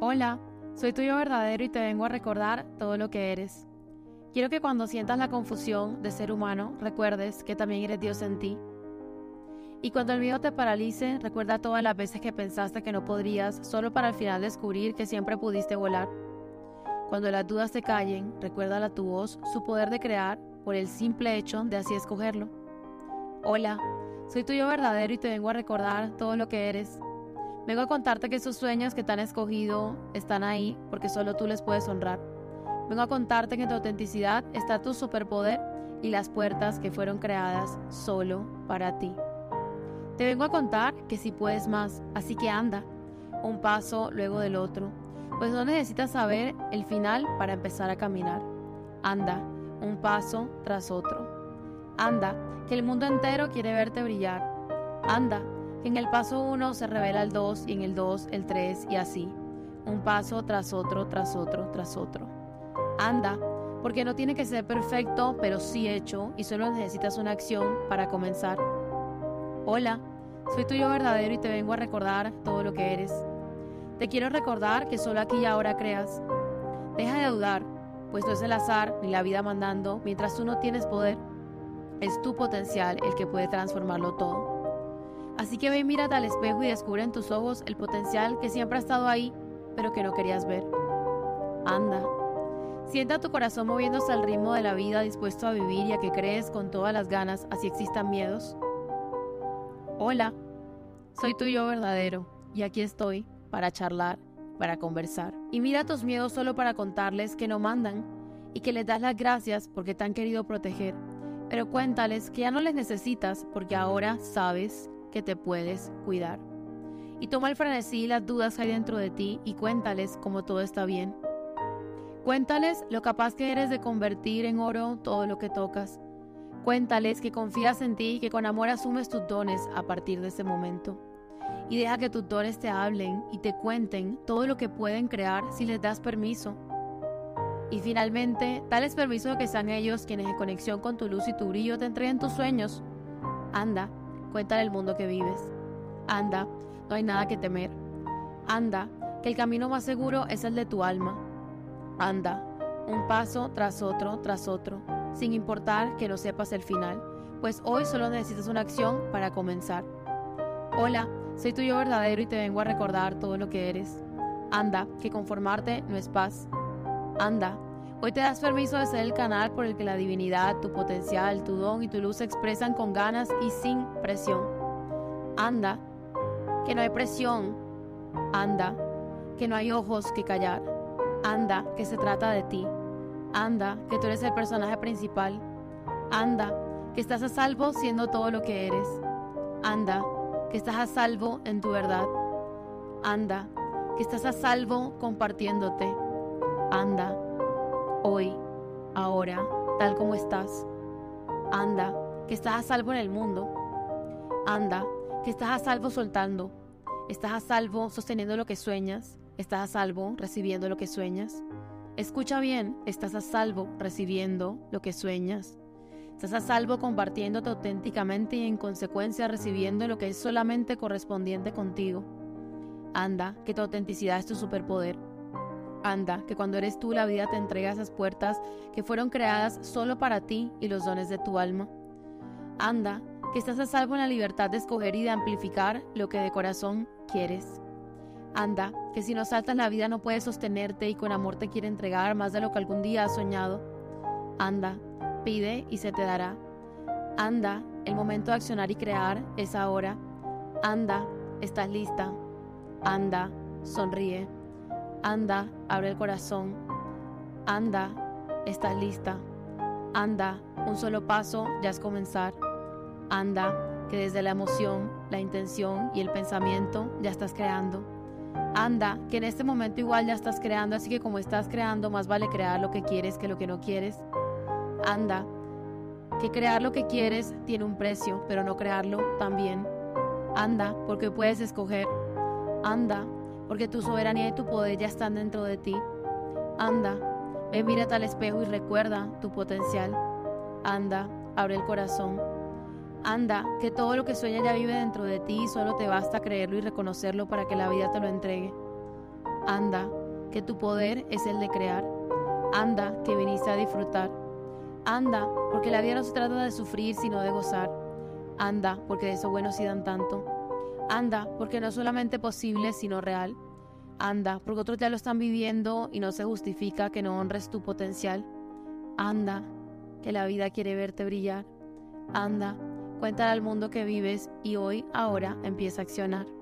Hola, soy tuyo verdadero y te vengo a recordar todo lo que eres. Quiero que cuando sientas la confusión de ser humano, recuerdes que también eres Dios en ti. Y cuando el miedo te paralice, recuerda todas las veces que pensaste que no podrías, solo para al final descubrir que siempre pudiste volar. Cuando las dudas te callen, recuerda a tu voz su poder de crear por el simple hecho de así escogerlo. Hola, soy tuyo verdadero y te vengo a recordar todo lo que eres. Vengo a contarte que esos sueños que te han escogido están ahí porque solo tú les puedes honrar. Vengo a contarte que en tu autenticidad está tu superpoder y las puertas que fueron creadas solo para ti. Te vengo a contar que si puedes más, así que anda, un paso luego del otro, pues no necesitas saber el final para empezar a caminar. Anda, un paso tras otro. Anda, que el mundo entero quiere verte brillar. Anda, en el paso 1 se revela el 2 y en el 2 el 3 y así, un paso tras otro, tras otro, tras otro. Anda, porque no tiene que ser perfecto, pero sí hecho y solo necesitas una acción para comenzar. Hola, soy tuyo verdadero y te vengo a recordar todo lo que eres. Te quiero recordar que solo aquí y ahora creas. Deja de dudar, pues no es el azar ni la vida mandando mientras tú no tienes poder. Es tu potencial el que puede transformarlo todo. Así que ve y mírate al espejo y descubre en tus ojos el potencial que siempre ha estado ahí, pero que no querías ver. Anda. Sienta tu corazón moviéndose al ritmo de la vida, dispuesto a vivir y a que crees con todas las ganas, así existan miedos. Hola, soy tu yo verdadero y aquí estoy para charlar, para conversar. Y mira tus miedos solo para contarles que no mandan y que les das las gracias porque te han querido proteger. Pero cuéntales que ya no les necesitas porque ahora sabes que te puedes cuidar. Y toma el frenesí y las dudas que hay dentro de ti y cuéntales cómo todo está bien. Cuéntales lo capaz que eres de convertir en oro todo lo que tocas. Cuéntales que confías en ti y que con amor asumes tus dones a partir de ese momento. Y deja que tus dones te hablen y te cuenten todo lo que pueden crear si les das permiso. Y finalmente, dales permiso que sean ellos quienes en conexión con tu luz y tu brillo te entreguen tus sueños. Anda, Cuéntale el mundo que vives. Anda, no hay nada que temer. Anda, que el camino más seguro es el de tu alma. Anda, un paso tras otro, tras otro, sin importar que no sepas el final, pues hoy solo necesitas una acción para comenzar. Hola, soy tuyo verdadero y te vengo a recordar todo lo que eres. Anda, que conformarte no es paz. Anda, Hoy te das permiso de ser el canal por el que la divinidad, tu potencial, tu don y tu luz se expresan con ganas y sin presión. Anda, que no hay presión. Anda, que no hay ojos que callar. Anda, que se trata de ti. Anda, que tú eres el personaje principal. Anda, que estás a salvo siendo todo lo que eres. Anda, que estás a salvo en tu verdad. Anda, que estás a salvo compartiéndote. Anda, hoy, ahora, tal como estás. Anda, que estás a salvo en el mundo. Anda, que estás a salvo soltando. Estás a salvo sosteniendo lo que sueñas. Estás a salvo recibiendo lo que sueñas. Escucha bien, estás a salvo recibiendo lo que sueñas. Estás a salvo compartiéndote auténticamente y en consecuencia recibiendo lo que es solamente correspondiente contigo. Anda, que tu autenticidad es tu superpoder. Anda, que cuando eres tú la vida te entrega esas puertas que fueron creadas solo para ti y los dones de tu alma. Anda, que estás a salvo en la libertad de escoger y de amplificar lo que de corazón quieres. Anda, que si no saltas la vida no puedes sostenerte y con amor te quiere entregar más de lo que algún día has soñado. Anda, pide y se te dará. Anda, el momento de accionar y crear es ahora. Anda, estás lista. Anda, sonríe. Anda, abre el corazón. Anda, estás lista. Anda, un solo paso ya es comenzar. Anda, que desde la emoción, la intención y el pensamiento ya estás creando. Anda, que en este momento igual ya estás creando, así que como estás creando, más vale crear lo que quieres que lo que no quieres. Anda, que crear lo que quieres tiene un precio, pero no crearlo también. Anda, porque puedes escoger. Anda, porque tu soberanía y tu poder ya están dentro de ti. Anda, ve, mírate al espejo y recuerda tu potencial. Anda, abre el corazón. Anda, que todo lo que sueña ya vive dentro de ti y solo te basta creerlo y reconocerlo para que la vida te lo entregue. Anda, que tu poder es el de crear. Anda, que viniste a disfrutar. Anda, porque la vida no se trata de sufrir, sino de gozar. Anda, porque de eso bueno sí dan tanto. Anda, porque no es solamente posible, sino real. Anda, porque otros ya lo están viviendo y no se justifica que no honres tu potencial. Anda, que la vida quiere verte brillar. Anda, cuéntale al mundo que vives y hoy, ahora, empieza a accionar.